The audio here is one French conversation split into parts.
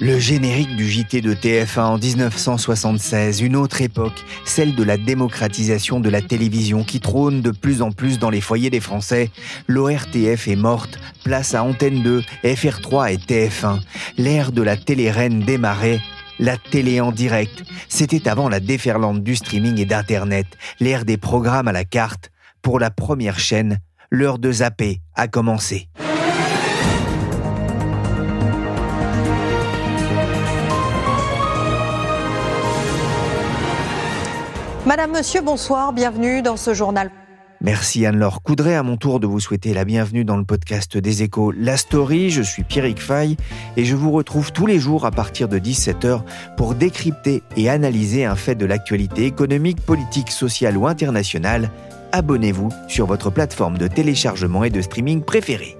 Le générique du JT de TF1 en 1976, une autre époque, celle de la démocratisation de la télévision qui trône de plus en plus dans les foyers des Français. L'ORTF est morte, place à Antenne 2, FR3 et TF1. L'ère de la télé-reine démarrait la télé en direct. C'était avant la déferlante du streaming et d'Internet, l'ère des programmes à la carte. Pour la première chaîne, l'heure de zapper a commencé. Madame, Monsieur, bonsoir, bienvenue dans ce journal. Merci Anne-Laure Coudray, à mon tour de vous souhaiter la bienvenue dans le podcast des échos La Story. Je suis Pierrick Fay et je vous retrouve tous les jours à partir de 17h pour décrypter et analyser un fait de l'actualité économique, politique, sociale ou internationale. Abonnez-vous sur votre plateforme de téléchargement et de streaming préférée.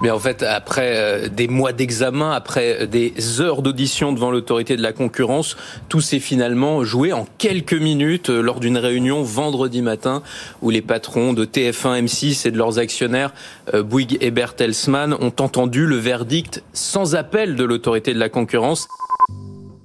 Mais en fait, après euh, des mois d'examen, après des heures d'audition devant l'autorité de la concurrence, tout s'est finalement joué en quelques minutes euh, lors d'une réunion vendredi matin où les patrons de TF1, M6 et de leurs actionnaires euh, Bouygues et Bertelsmann ont entendu le verdict sans appel de l'autorité de la concurrence.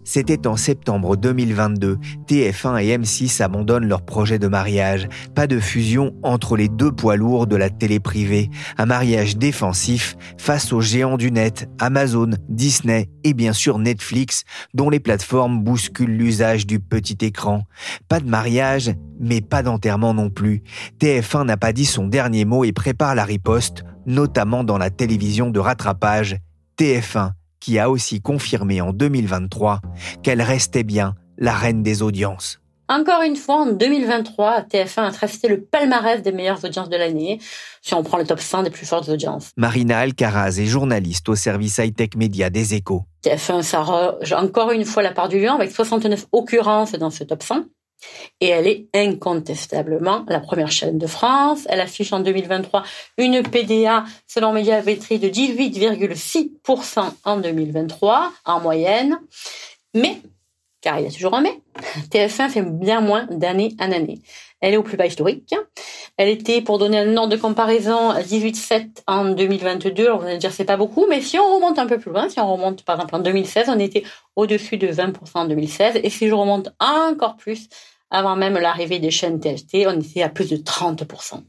C'était en septembre 2022. TF1 et M6 abandonnent leur projet de mariage. Pas de fusion entre les deux poids lourds de la télé privée. Un mariage défensif face aux géants du net, Amazon, Disney et bien sûr Netflix, dont les plateformes bousculent l'usage du petit écran. Pas de mariage, mais pas d'enterrement non plus. TF1 n'a pas dit son dernier mot et prépare la riposte, notamment dans la télévision de rattrapage. TF1 qui a aussi confirmé en 2023 qu'elle restait bien la reine des audiences. Encore une fois, en 2023, TF1 a tracé le palmarès des meilleures audiences de l'année, si on prend le top 5 des plus fortes audiences. Marina Alcaraz est journaliste au service high-tech média des échos. TF1 s'arroge encore une fois la part du lion avec 69 occurrences dans ce top 100. Et elle est incontestablement la première chaîne de France. Elle affiche en 2023 une PDA selon Médiamétrie de 18,6% en 2023 en moyenne. Mais, car il y a toujours un mais, TF1 fait bien moins d'année en année. Elle est au plus bas historique. Elle était, pour donner un ordre de comparaison, 18,7 en 2022. Alors vous allez dire c'est pas beaucoup, mais si on remonte un peu plus loin, si on remonte par exemple en 2016, on était au-dessus de 20% en 2016. Et si je remonte encore plus, avant même l'arrivée des chaînes THT, on était à plus de 30%.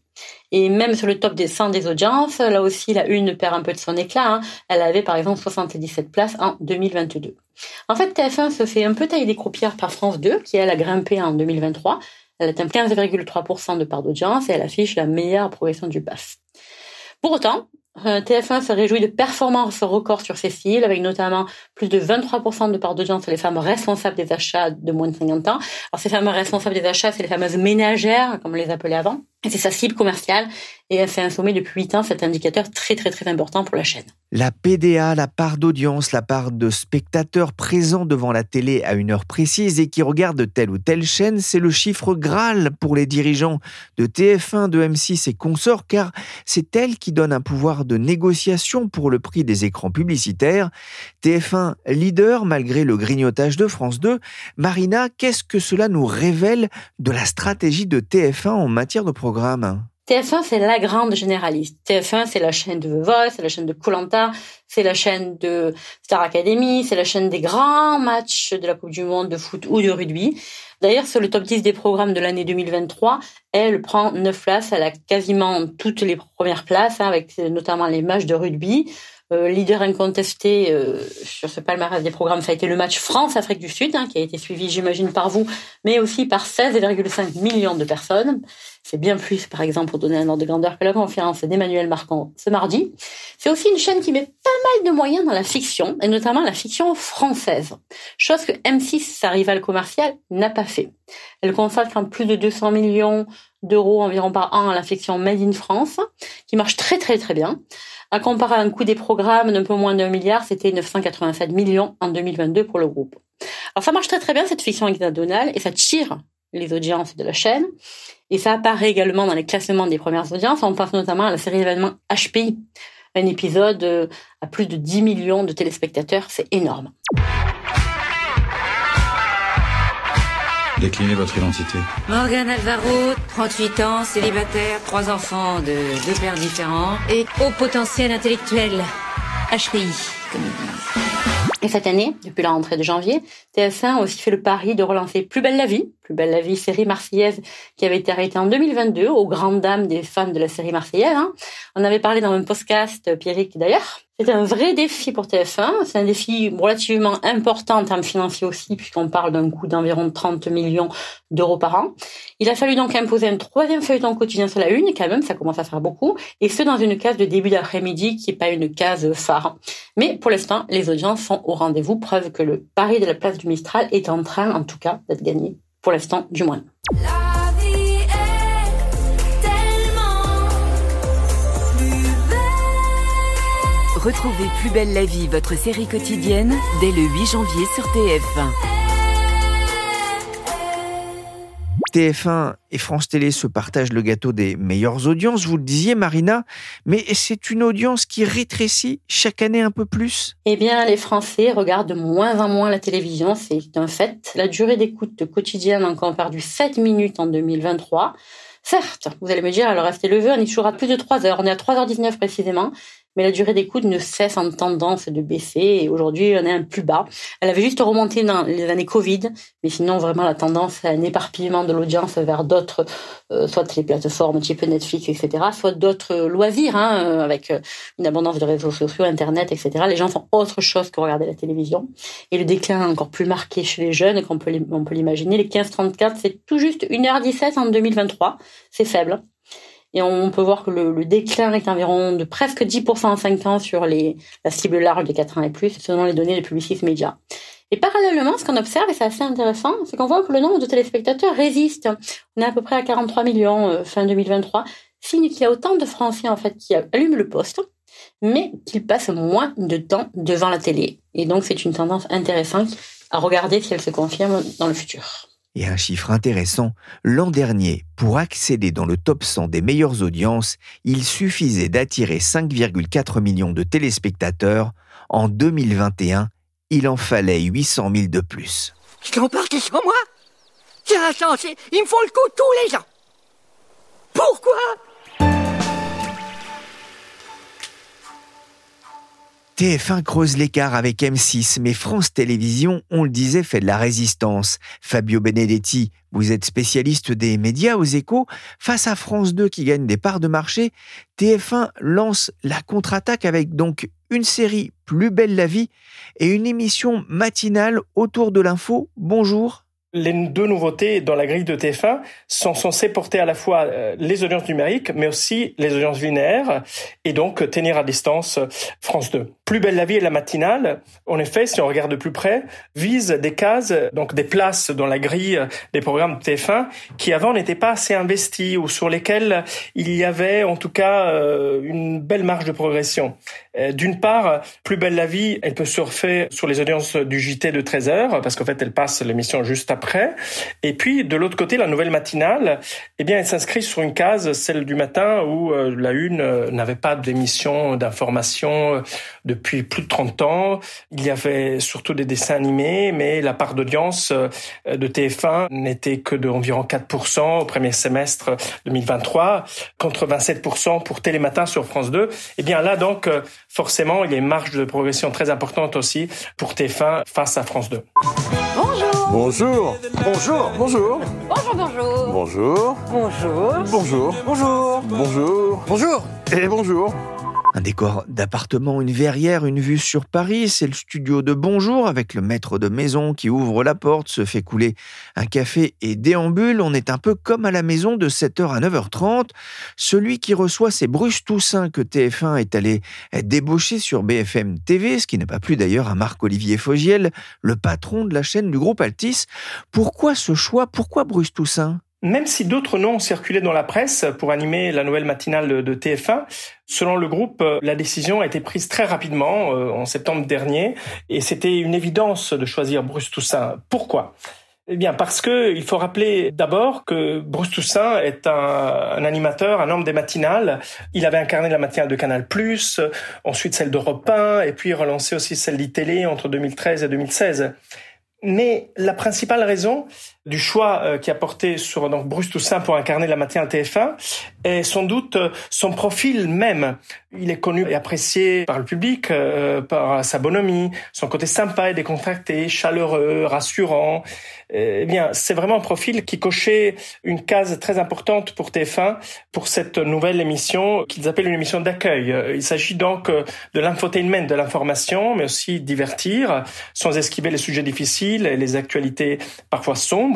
Et même sur le top des 100 des audiences, là aussi, la une perd un peu de son éclat. Hein. Elle avait par exemple 77 places en 2022. En fait, TF1 se fait un peu tailler des croupières par France 2, qui elle a grimpé en 2023. Elle atteint 15,3% de part d'audience et elle affiche la meilleure progression du PAF. Pour autant, euh, TF1 se réjouit de performances records sur ses fils, avec notamment plus de 23% de part d'audience sur les femmes responsables des achats de moins de 50 ans. Alors ces femmes responsables des achats, c'est les fameuses ménagères, comme on les appelait avant. C'est sa cible commerciale et elle fait un sommet depuis 8 ans cet indicateur très très très important pour la chaîne. La PDA, la part d'audience, la part de spectateurs présents devant la télé à une heure précise et qui regardent telle ou telle chaîne, c'est le chiffre Graal pour les dirigeants de TF1, de M6 et consorts car c'est elle qui donne un pouvoir de négociation pour le prix des écrans publicitaires. TF1 leader malgré le grignotage de France 2. Marina, qu'est-ce que cela nous révèle de la stratégie de TF1 en matière de programme? TF1, c'est la grande généraliste. TF1, c'est la chaîne de The c'est la chaîne de Colanta, c'est la chaîne de Star Academy, c'est la chaîne des grands matchs de la Coupe du Monde de foot ou de rugby. D'ailleurs, sur le top 10 des programmes de l'année 2023, elle prend 9 places. Elle a quasiment toutes les premières places, hein, avec notamment les matchs de rugby. Euh, leader incontesté euh, sur ce palmarès des programmes, ça a été le match France-Afrique du Sud, hein, qui a été suivi, j'imagine, par vous, mais aussi par 16,5 millions de personnes. C'est bien plus, par exemple, pour donner un ordre de grandeur, que la conférence d'Emmanuel Marcon ce mardi. C'est aussi une chaîne qui met pas mal de moyens dans la fiction, et notamment la fiction française. Chose que M6, sa rivale commerciale, n'a pas fait. Elle consacre plus de 200 millions d'euros environ par an à la fiction Made in France, qui marche très très très bien. À comparer un coût des programmes d'un peu moins d'un milliard, c'était 987 millions en 2022 pour le groupe. Alors ça marche très très bien cette fiction hexagonale et ça tire les audiences de la chaîne. Et ça apparaît également dans les classements des premières audiences. On pense notamment à la série d'événements HPI. Un épisode euh, à plus de 10 millions de téléspectateurs, c'est énorme. Déclinez votre identité. Morgan Alvaro, 38 ans, célibataire, trois enfants de deux pères différents et haut potentiel intellectuel. HPI, comme ils disent. Et cette année, depuis la rentrée de janvier, TF1 a aussi fait le pari de relancer Plus belle la vie, Plus belle la vie, série marseillaise qui avait été arrêtée en 2022 aux grandes dames des fans de la série marseillaise. Hein. On avait parlé dans un podcast, Pierrick d'ailleurs. C'est un vrai défi pour TF1. C'est un défi relativement important en termes financiers aussi, puisqu'on parle d'un coût d'environ 30 millions d'euros par an. Il a fallu donc imposer un troisième feuilleton quotidien sur la une, quand même, ça commence à faire beaucoup, et ce dans une case de début d'après-midi qui n'est pas une case phare. Mais pour l'instant, les audiences sont au rendez-vous, preuve que le pari de la place du Mistral est en train, en tout cas, d'être gagné. Pour l'instant, du moins. Retrouvez Plus belle la vie, votre série quotidienne, dès le 8 janvier sur TF1. TF1 et France Télé se partagent le gâteau des meilleures audiences, vous le disiez Marina, mais c'est une audience qui rétrécit chaque année un peu plus Eh bien, les Français regardent de moins en moins la télévision, c'est un fait. La durée d'écoute quotidienne a encore perdu 7 minutes en 2023. Certes, vous allez me dire, alors restez levé, on est toujours à plus de 3 heures, on est à 3h19 précisément, mais la durée d'écoute ne cesse en tendance de baisser et aujourd'hui on est un plus bas. Elle avait juste remonté dans les années Covid, mais sinon vraiment la tendance à un éparpillement de l'audience vers d'autres, euh, soit les plateformes type Netflix, etc., soit d'autres loisirs, hein, euh, avec euh, une abondance de réseaux sociaux, Internet, etc. Les gens font autre chose que regarder la télévision. Et le déclin est encore plus marqué chez les jeunes qu'on peut, on peut l'imaginer. Les 15-34, c'est tout juste 1h17 en 2023. C'est faible. Et on peut voir que le, déclin est environ de presque 10% en 5 ans sur les, la cible large des 4 ans et plus, selon les données des publicistes médias. Et parallèlement, ce qu'on observe, et c'est assez intéressant, c'est qu'on voit que le nombre de téléspectateurs résiste. On est à peu près à 43 millions euh, fin 2023, signe qu'il y a autant de Français en fait qui allument le poste, mais qu'ils passent moins de temps devant la télé. Et donc c'est une tendance intéressante à regarder si elle se confirme dans le futur. Et un chiffre intéressant, l'an dernier, pour accéder dans le top 100 des meilleures audiences, il suffisait d'attirer 5,4 millions de téléspectateurs. En 2021, il en fallait 800 000 de plus. Je t'en partais sur moi C'est insensé Il me faut le coup tous les ans Pourquoi? TF1 creuse l'écart avec M6, mais France Télévisions, on le disait, fait de la résistance. Fabio Benedetti, vous êtes spécialiste des médias aux échos. Face à France 2 qui gagne des parts de marché, TF1 lance la contre-attaque avec donc une série Plus belle la vie et une émission matinale autour de l'info. Bonjour les deux nouveautés dans la grille de TF1 sont censées porter à la fois euh, les audiences numériques, mais aussi les audiences linéaires, et donc tenir à distance France 2. Plus belle la vie et la matinale, en effet, si on regarde de plus près, vise des cases, donc des places dans la grille des programmes de TF1 qui avant n'étaient pas assez investis ou sur lesquels il y avait en tout cas euh, une belle marge de progression. Euh, d'une part, Plus belle la vie, elle peut surfer sur les audiences du JT de 13 heures parce qu'en fait, elle passe l'émission juste après. Et puis, de l'autre côté, la nouvelle matinale, eh bien, elle s'inscrit sur une case, celle du matin, où euh, la une euh, n'avait pas d'émission d'information depuis plus de 30 ans. Il y avait surtout des dessins animés, mais la part d'audience de TF1 n'était que d'environ 4% au premier semestre 2023, contre 27% pour Télématin sur France 2. Eh bien, là, donc, forcément, il y a une marge de progression très importante aussi pour TF1 face à France 2. Bonjour. Bonjour. Bonjour. Bonjour. Bonjour, bonjour. Bonjour. Bonjour. Bonjour. Bonjour. Bonjour. Bonjour. Et bonjour. Un décor d'appartement, une verrière, une vue sur Paris, c'est le studio de Bonjour avec le maître de maison qui ouvre la porte, se fait couler un café et déambule. On est un peu comme à la maison de 7h à 9h30. Celui qui reçoit c'est Bruce Toussaint que TF1 est allé débaucher sur BFM TV, ce qui n'est pas plus d'ailleurs à Marc-Olivier Fogiel, le patron de la chaîne du groupe Altis. Pourquoi ce choix? Pourquoi Bruce Toussaint même si d'autres noms circulaient dans la presse pour animer la nouvelle matinale de TF1, selon le groupe, la décision a été prise très rapidement, euh, en septembre dernier, et c'était une évidence de choisir Bruce Toussaint. Pourquoi? Eh bien, parce que il faut rappeler d'abord que Bruce Toussaint est un, un, animateur, un homme des matinales. Il avait incarné la matinale de Canal+, ensuite celle d'Europe 1, et puis relancé aussi celle d'ITélé entre 2013 et 2016. Mais la principale raison, du choix euh, qui a porté sur donc Bruce Toussaint pour incarner la matinale TF1 est sans doute euh, son profil même. Il est connu et apprécié par le public, euh, par sa bonhomie, son côté sympa et décontracté, chaleureux, rassurant. Eh bien, c'est vraiment un profil qui cochait une case très importante pour TF1 pour cette nouvelle émission qu'ils appellent une émission d'accueil. Il s'agit donc de l'infotainment, de l'information, mais aussi divertir, sans esquiver les sujets difficiles et les actualités parfois sombres.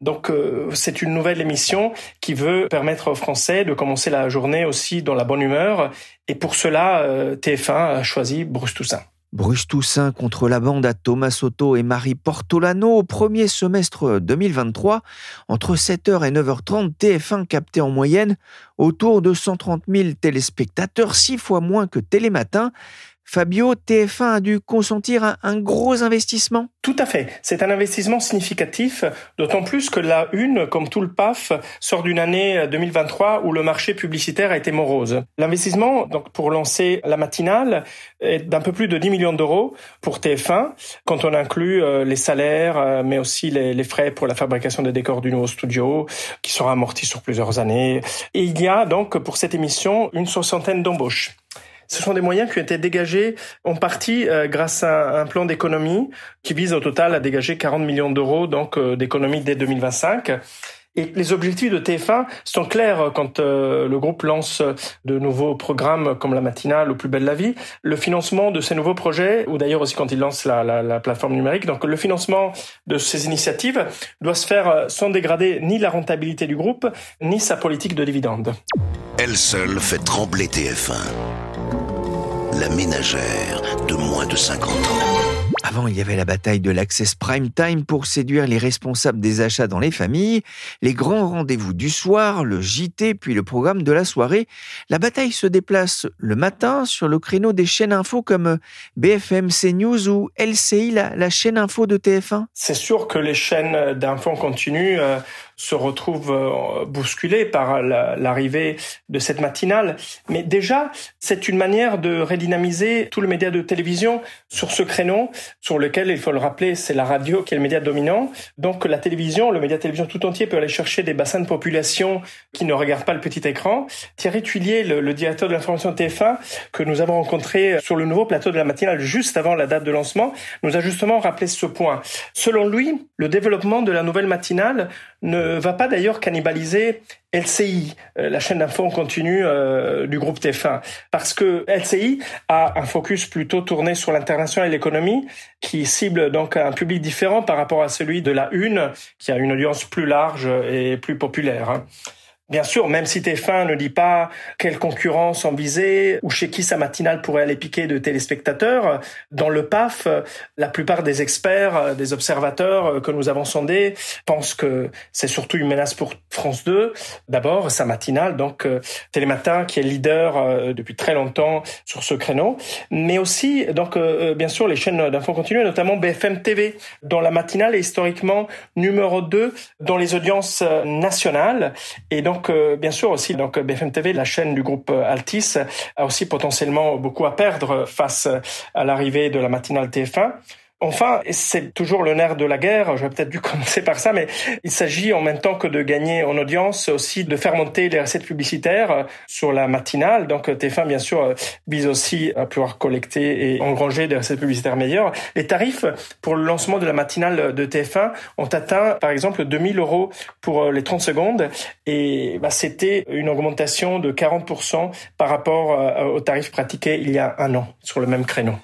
Donc, c'est une nouvelle émission qui veut permettre aux Français de commencer la journée aussi dans la bonne humeur. Et pour cela, euh, TF1 a choisi Bruce Toussaint. Bruce Toussaint contre la bande à Thomas Soto et Marie Portolano au premier semestre 2023. Entre 7h et 9h30, TF1 captait en moyenne autour de 130 000 téléspectateurs, six fois moins que Télématin. Fabio, TF1 a dû consentir un, gros investissement? Tout à fait. C'est un investissement significatif, d'autant plus que la une, comme tout le PAF, sort d'une année 2023 où le marché publicitaire a été morose. L'investissement, donc, pour lancer la matinale, est d'un peu plus de 10 millions d'euros pour TF1, quand on inclut euh, les salaires, euh, mais aussi les, les, frais pour la fabrication des décors du nouveau studio, qui sera amorti sur plusieurs années. Et il y a donc, pour cette émission, une soixantaine d'embauches. Ce sont des moyens qui ont été dégagés en partie euh, grâce à un plan d'économie qui vise au total à dégager 40 millions d'euros donc euh, d'économie dès 2025. Et les objectifs de TF1 sont clairs quand euh, le groupe lance de nouveaux programmes comme la matinale ou Plus belle la vie. Le financement de ces nouveaux projets, ou d'ailleurs aussi quand il lance la, la, la, plateforme numérique, donc le financement de ces initiatives doit se faire sans dégrader ni la rentabilité du groupe, ni sa politique de dividendes. Elle seule fait trembler TF1 la ménagère de moins de 50 ans. Avant, il y avait la bataille de l'Access Prime Time pour séduire les responsables des achats dans les familles, les grands rendez-vous du soir, le JT, puis le programme de la soirée. La bataille se déplace le matin sur le créneau des chaînes info comme BFM CNews ou LCI, la, la chaîne info de TF1. C'est sûr que les chaînes d'info continuent euh, se retrouvent euh, bousculés par l'arrivée de cette matinale. Mais déjà, c'est une manière de redynamiser tout le média de télévision sur ce créneau, sur lequel, il faut le rappeler, c'est la radio qui est le média dominant. Donc la télévision, le média télévision tout entier peut aller chercher des bassins de population qui ne regardent pas le petit écran. Thierry Tuilier, le, le directeur de l'information TF1, que nous avons rencontré sur le nouveau plateau de la matinale juste avant la date de lancement, nous a justement rappelé ce point. Selon lui, le développement de la nouvelle matinale ne va pas d'ailleurs cannibaliser LCI, euh, la chaîne d'info en continu euh, du groupe TF1, parce que LCI a un focus plutôt tourné sur l'international et l'économie, qui cible donc un public différent par rapport à celui de la Une, qui a une audience plus large et plus populaire. Bien sûr, même si TF1 ne dit pas quelle concurrence en ou chez qui sa matinale pourrait aller piquer de téléspectateurs, dans le PAF, la plupart des experts, des observateurs que nous avons sondés pensent que c'est surtout une menace pour France 2. D'abord, sa matinale, donc euh, Télématin, qui est leader euh, depuis très longtemps sur ce créneau, mais aussi, donc, euh, bien sûr, les chaînes d'infos continues, notamment BFM TV, dont la matinale est historiquement numéro 2 dans les audiences nationales. Et donc, donc, euh, bien sûr aussi, donc BFM TV, la chaîne du groupe euh, Altis, a aussi potentiellement beaucoup à perdre face à l'arrivée de la matinale TF1. Enfin, c'est toujours le nerf de la guerre, j'aurais peut-être dû commencer par ça, mais il s'agit en même temps que de gagner en audience, aussi de faire monter les recettes publicitaires sur la matinale. Donc TF1, bien sûr, vise aussi à pouvoir collecter et engranger des recettes publicitaires meilleures. Les tarifs pour le lancement de la matinale de TF1 ont atteint, par exemple, 2000 euros pour les 30 secondes. Et bah, c'était une augmentation de 40% par rapport euh, aux tarifs pratiqués il y a un an sur le même créneau.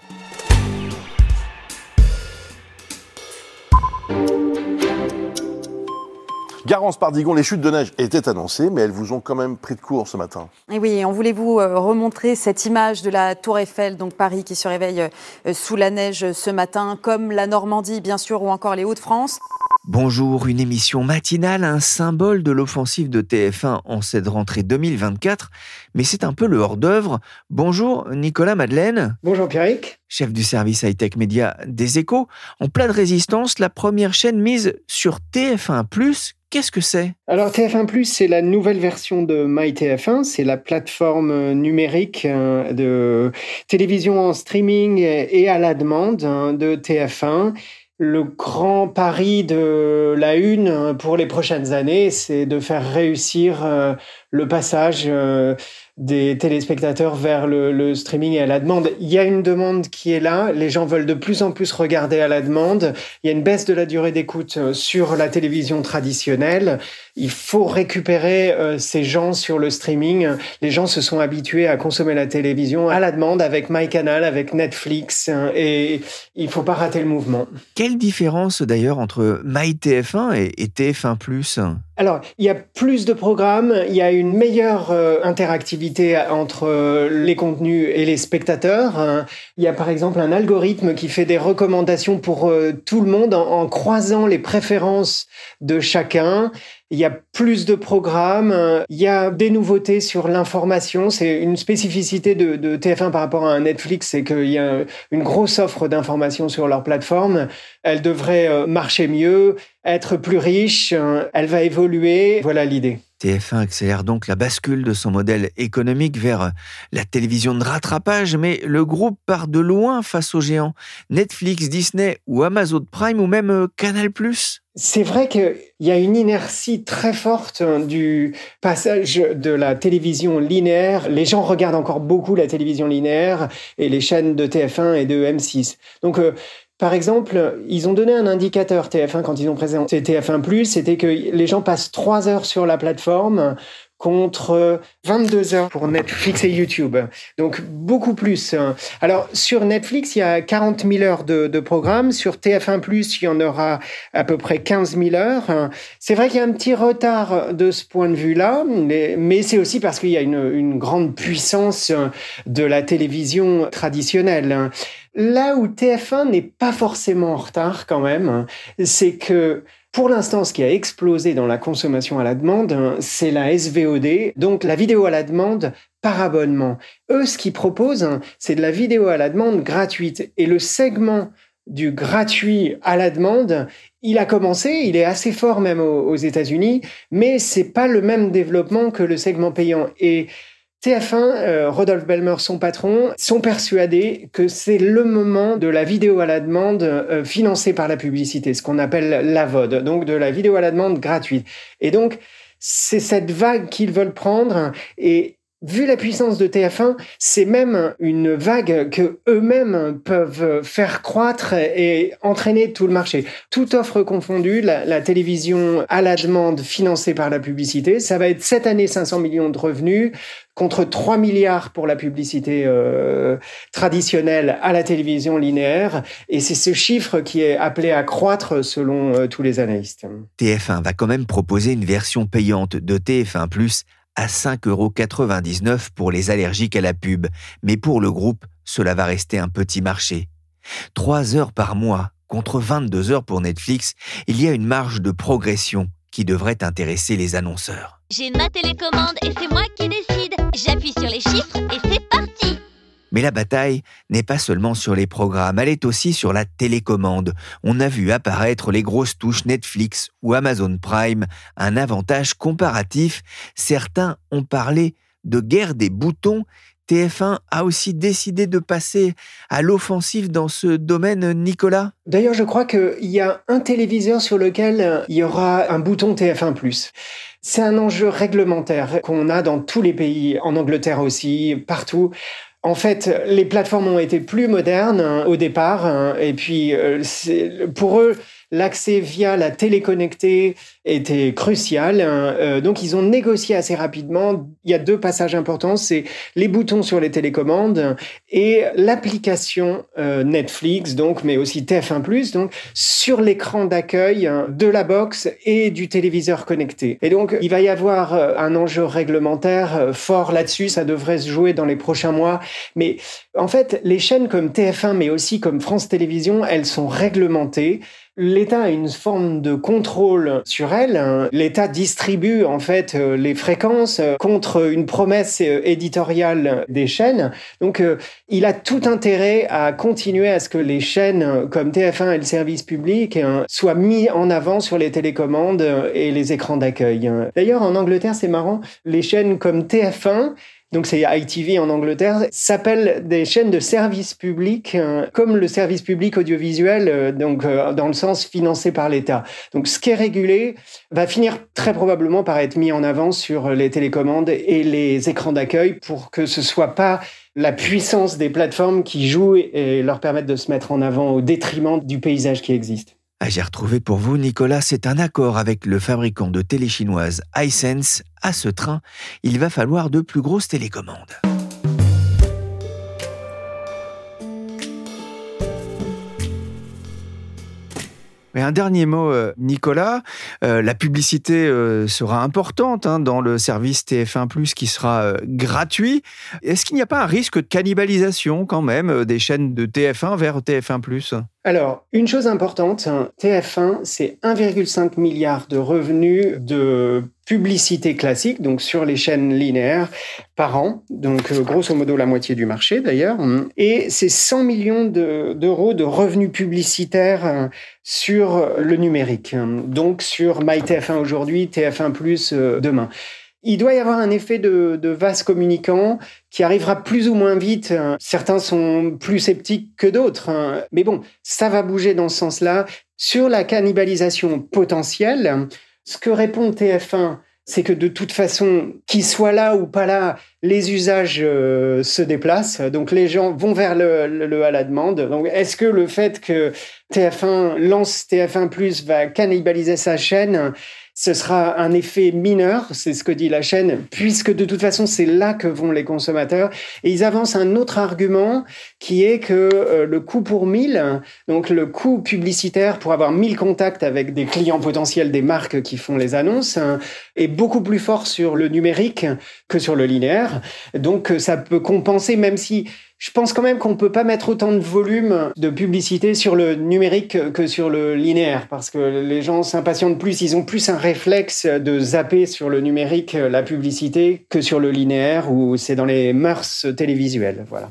Garance Pardigon, les chutes de neige étaient annoncées, mais elles vous ont quand même pris de court ce matin. Et oui, on voulait vous euh, remontrer cette image de la Tour Eiffel, donc Paris qui se réveille euh, sous la neige ce matin, comme la Normandie bien sûr, ou encore les Hauts-de-France. Bonjour, une émission matinale, un symbole de l'offensive de TF1 en cette rentrée 2024, mais c'est un peu le hors-d'œuvre. Bonjour Nicolas Madeleine. Bonjour Pierrick. Chef du service high-tech média des échos. En pleine résistance, la première chaîne mise sur TF1 Qu'est-ce que c'est? Alors TF1 Plus, c'est la nouvelle version de MyTF1, c'est la plateforme numérique euh, de télévision en streaming et à la demande hein, de TF1. Le grand pari de la une pour les prochaines années, c'est de faire réussir euh, le passage euh, des téléspectateurs vers le, streaming et à la demande. Il y a une demande qui est là, les gens veulent de plus en plus regarder à la demande, il y a une baisse de la durée d'écoute euh, sur la télévision traditionnelle, il faut récupérer euh, ces gens sur le streaming. Les gens se sont habitués à consommer la télévision à la demande avec MyCanal, avec Netflix, et il faut pas rater le mouvement. Quelle différence d'ailleurs entre MyTF1 et, et TF1 ⁇ alors, il y a plus de programmes, il y a une meilleure euh, interactivité entre euh, les contenus et les spectateurs. Hein. Il y a par exemple un algorithme qui fait des recommandations pour tout le monde en croisant les préférences de chacun. Il y a plus de programmes, il y a des nouveautés sur l'information. C'est une spécificité de, TF1 par rapport à Netflix, c'est qu'il y a une grosse offre d'informations sur leur plateforme. Elle devrait euh, marcher mieux, être plus riche, euh, elle va évoluer. Voilà l'idée. TF1 accélère donc la bascule de son modèle économique vers la télévision de rattrapage, mais le groupe part de loin face aux géants Netflix, Disney ou Amazon Prime ou même euh, Canal ⁇ c'est vrai qu'il y a une inertie très forte hein, du passage de la télévision linéaire. Les gens regardent encore beaucoup la télévision linéaire et les chaînes de TF1 et de M6. Donc, euh, par exemple, ils ont donné un indicateur TF1 quand ils ont présenté TF1+, c'était que les gens passent trois heures sur la plateforme contre 22 heures pour Netflix et YouTube. Donc beaucoup plus. Alors sur Netflix, il y a 40 000 heures de, de programmes. Sur TF1+, il y en aura à peu près 15 000 heures. C'est vrai qu'il y a un petit retard de ce point de vue-là, mais, c'est aussi parce qu'il y a une, une grande puissance de la télévision traditionnelle. Là où TF1 n'est pas forcément en retard quand même, c'est que pour l'instant, ce qui a explosé dans la consommation à la demande, hein, c'est la SVOD, donc la vidéo à la demande par abonnement. Eux, ce qu'ils proposent, hein, c'est de la vidéo à la demande gratuite. Et le segment du gratuit à la demande, il a commencé, il est assez fort même aux, États-Unis, mais c'est pas le même développement que le segment payant. TF1, euh, Rodolphe Belmer, son patron, sont persuadés que c'est le moment de la vidéo à la demande euh, financée par la publicité, ce qu'on appelle la VOD, donc de la vidéo à la demande gratuite. Et donc, c'est cette vague qu'ils veulent prendre et vu la puissance de TF1, c'est même une vague que eux-mêmes peuvent faire croître et entraîner tout le marché. Toute offre confondue, la, télévision à la demande financée par la publicité, ça va être cette année 500 millions de revenus contre 3 milliards pour la publicité euh, traditionnelle à la télévision linéaire. Et c'est ce chiffre qui est appelé à croître selon euh, tous les analystes. TF1 va quand même proposer une version payante de TF1 ⁇ à 5,99 euros pour les allergiques à la pub, mais pour le groupe, cela va rester un petit marché. 3 heures par mois contre 22 heures pour Netflix, il y a une marge de progression qui devrait intéresser les annonceurs. J'ai ma télécommande et c'est moi qui décide. J'appuie sur les chiffres et c'est parti. Mais la bataille n'est pas seulement sur les programmes, elle est aussi sur la télécommande. On a vu apparaître les grosses touches Netflix ou Amazon Prime, un avantage comparatif. Certains ont parlé de guerre des boutons. TF1 a aussi décidé de passer à l'offensive dans ce domaine, Nicolas? D'ailleurs, je crois qu'il y a un téléviseur sur lequel il y aura un bouton TF1 ⁇ c'est un enjeu réglementaire qu'on a dans tous les pays, en Angleterre aussi, partout. En fait, les plateformes ont été plus modernes hein, au départ, hein, et puis euh, pour eux, l'accès via la télé connectée était crucial. Hein. Euh, donc, ils ont négocié assez rapidement. Il y a deux passages importants, c'est les boutons sur les télécommandes et l'application euh, Netflix, donc, mais aussi TF1+, donc, sur l'écran d'accueil hein, de la box et du téléviseur connecté. Et donc, il va y avoir euh, un enjeu réglementaire fort là-dessus. Ça devrait se jouer dans les prochains mois. Mais en fait, les chaînes comme TF1, mais aussi comme France Télévisions, elles sont réglementées. L'État a une forme de contrôle sur elle. L'État distribue en fait euh, les fréquences euh, contre une promesse euh, éditoriale des chaînes. Donc il a tout intérêt à continuer à ce que les chaînes comme TF1 et le service public soient mis en avant sur les télécommandes et les écrans d'accueil. D'ailleurs en Angleterre c'est marrant, les chaînes comme TF1 donc c'est ITV en Angleterre, s'appellent des chaînes de service public, euh, comme le service public audiovisuel, euh, donc euh, dans le sens financé par l'État. Donc ce qui est régulé va finir très probablement par être mis en avant sur les télécommandes et les écrans d'accueil pour que ce soit pas la puissance des plateformes qui jouent et leur permettent de se mettre en avant au détriment du paysage qui existe. Ah, j'ai retrouvé pour vous, Nicolas, c'est un accord avec le fabricant de télé chinoise iSense. À ce train, il va falloir de plus grosses télécommandes. Un dernier mot, euh, Nicolas. Euh, la publicité euh, sera importante hein, dans le service TF1 qui sera gratuit. Est-ce qu'il n'y a pas un risque de cannibalisation quand même des chaînes de TF1 vers TF1 alors, une chose importante, hein, TF1, c'est 1,5 milliard de revenus de publicité classique, donc sur les chaînes linéaires par an, donc euh, grosso modo la moitié du marché d'ailleurs, et c'est 100 millions d'euros de, revenus publicitaires euh, sur le numérique, donc sur MyTF1 aujourd'hui, TF1 Plus euh, demain il doit y avoir un effet de, de, vase communicant qui arrivera plus ou moins vite. Hein. Certains sont plus sceptiques que d'autres. Hein. Mais bon, ça va bouger dans ce sens-là. Sur la cannibalisation potentielle, ce que répond TF1, c'est que de toute façon, qu'il soit là ou pas là, les usages euh, se déplacent. Donc les gens vont vers le, le à la demande. Donc est-ce que le fait que TF1 lance TF1 Plus va cannibaliser sa chaîne ce sera un effet mineur, c'est ce que dit la chaîne, puisque de toute façon, c'est là que vont les consommateurs. Et ils avancent un autre argument qui est que euh, le coût pour 1000, donc le coût publicitaire pour avoir 1000 contacts avec des clients potentiels des marques qui font les annonces, hein, est beaucoup plus fort sur le numérique que sur le linéaire. Donc ça peut compenser, même si je pense quand même qu'on ne peut pas mettre autant de volume de publicité sur le numérique que sur le linéaire, parce que les gens s'impatientent plus, ils ont plus un réflexe de zapper sur le numérique la publicité que sur le linéaire, où c'est dans les mœurs télévisuelles. Voilà.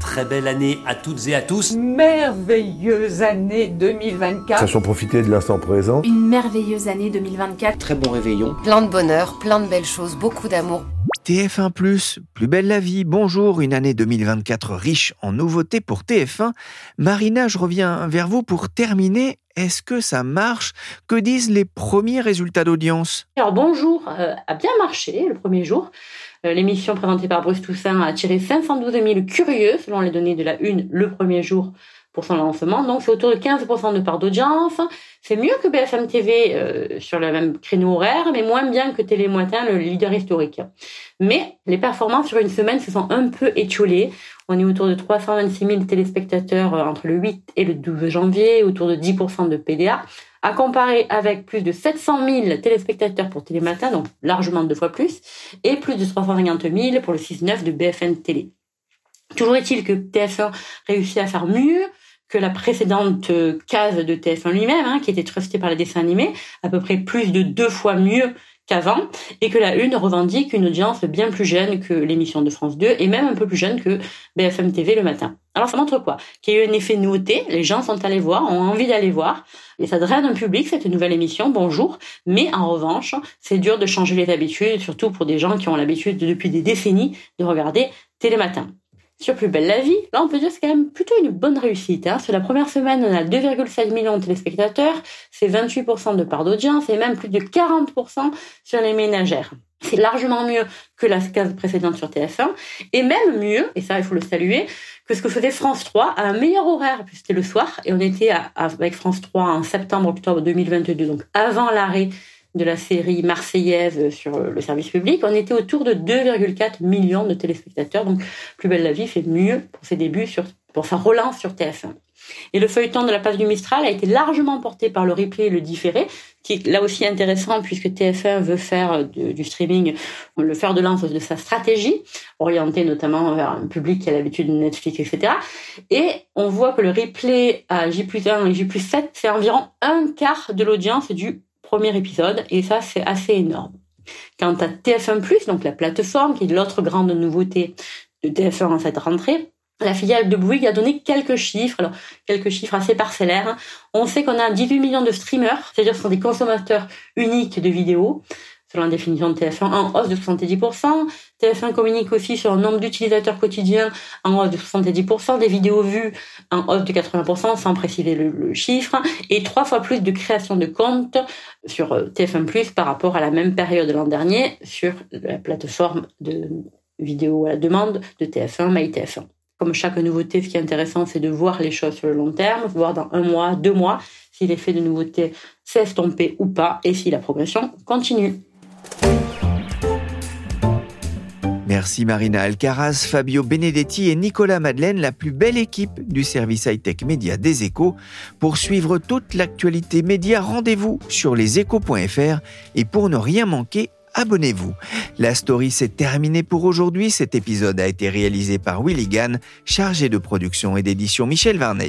Très belle année à toutes et à tous. Merveilleuse année 2024. Sachant profiter de l'instant présent. Une merveilleuse année 2024. Très bon réveillon. Plein de bonheur, plein de belles choses, beaucoup d'amour. TF1 ⁇ plus belle la vie, bonjour, une année 2024 riche en nouveautés pour TF1. Marina, je reviens vers vous pour terminer. Est-ce que ça marche? Que disent les premiers résultats d'audience? Alors bonjour euh, a bien marché le premier jour. Euh, l'émission présentée par Bruce Toussaint a attiré 512 000 curieux selon les données de la Une le premier jour son lancement. Donc, c'est autour de 15% de part d'audience. C'est mieux que BFM TV euh, sur le même créneau horaire, mais moins bien que Télémoitin, le leader historique. Mais les performances sur une semaine se sont un peu étiolées. On est autour de 326 000 téléspectateurs euh, entre le 8 et le 12 janvier, autour de 10% de PDA, à comparer avec plus de 700 000 téléspectateurs pour Télématin, donc largement deux fois plus, et plus de 350 000 pour le 6-9 de BFM Télé. Toujours est-il que TF1 réussit à faire mieux que la précédente case de TF1 lui-même, hein, qui était trustée par les dessins animés, à peu près plus de deux fois mieux qu'avant, et que la Une revendique une audience bien plus jeune que l'émission de France 2, et même un peu plus jeune que BFM TV le matin. Alors ça montre quoi? Qu'il y a eu un effet nouveauté, les gens sont allés voir, ont envie d'aller voir, et ça draine un public, cette nouvelle émission, bonjour, mais en revanche, c'est dur de changer les habitudes, surtout pour des gens qui ont l'habitude depuis des décennies de regarder Télématin sur Plus belle la vie, là on peut dire que c'est quand même plutôt une bonne réussite. Hein. Sur la première semaine, on a 2,7 millions de téléspectateurs, c'est 28% de part d'audience et même plus de 40% sur les ménagères. C'est largement mieux que la case précédente sur TF1 et même mieux, et ça il faut le saluer, que ce que faisait France 3 à un meilleur horaire, puisque c'était le soir et on était avec France 3 en septembre-octobre 2022, donc avant l'arrêt de la série marseillaise sur le service public, on était autour de 2,4 millions de téléspectateurs. Donc, Plus belle la vie fait mieux pour ses débuts, sur, pour sa relance sur TF1. Et le feuilleton de la place du Mistral a été largement porté par le replay et le différé, qui est là aussi intéressant puisque TF1 veut faire du streaming le faire de lance de sa stratégie, orientée notamment vers un public qui a l'habitude de Netflix, etc. Et on voit que le replay à J 1 et J 7 c'est environ un quart de l'audience du premier épisode, et ça, c'est assez énorme. Quant à TF1+, donc la plateforme, qui est l'autre grande nouveauté de TF1 en cette rentrée, la filiale de Bouygues a donné quelques chiffres, alors quelques chiffres assez parcellaires. On sait qu'on a 18 millions de streamers, c'est-à-dire ce sont des consommateurs uniques de vidéos. Selon la définition de TF1, en hausse de 70%. TF1 communique aussi sur un nombre d'utilisateurs quotidiens en hausse de 70%, des vidéos vues en hausse de 80%, sans préciser le, chiffre, et trois fois plus de création de comptes sur euh, TF1+, par rapport à la même période de l'an dernier sur la plateforme de vidéo à la demande de TF1, MyTF1. Comme chaque nouveauté, ce qui est intéressant, c'est de voir les choses sur le long terme, voir dans un mois, deux mois, si l'effet de nouveauté s'est estompé ou pas, et si la progression continue. Merci Marina Alcaraz, Fabio Benedetti et Nicolas Madeleine, la plus belle équipe du service high-tech média des échos. Pour suivre toute l'actualité média, rendez-vous sur leséchos.fr et pour ne rien manquer, abonnez-vous. La story s'est terminée pour aujourd'hui. Cet épisode a été réalisé par Willy chargé de production et d'édition Michel Varnet.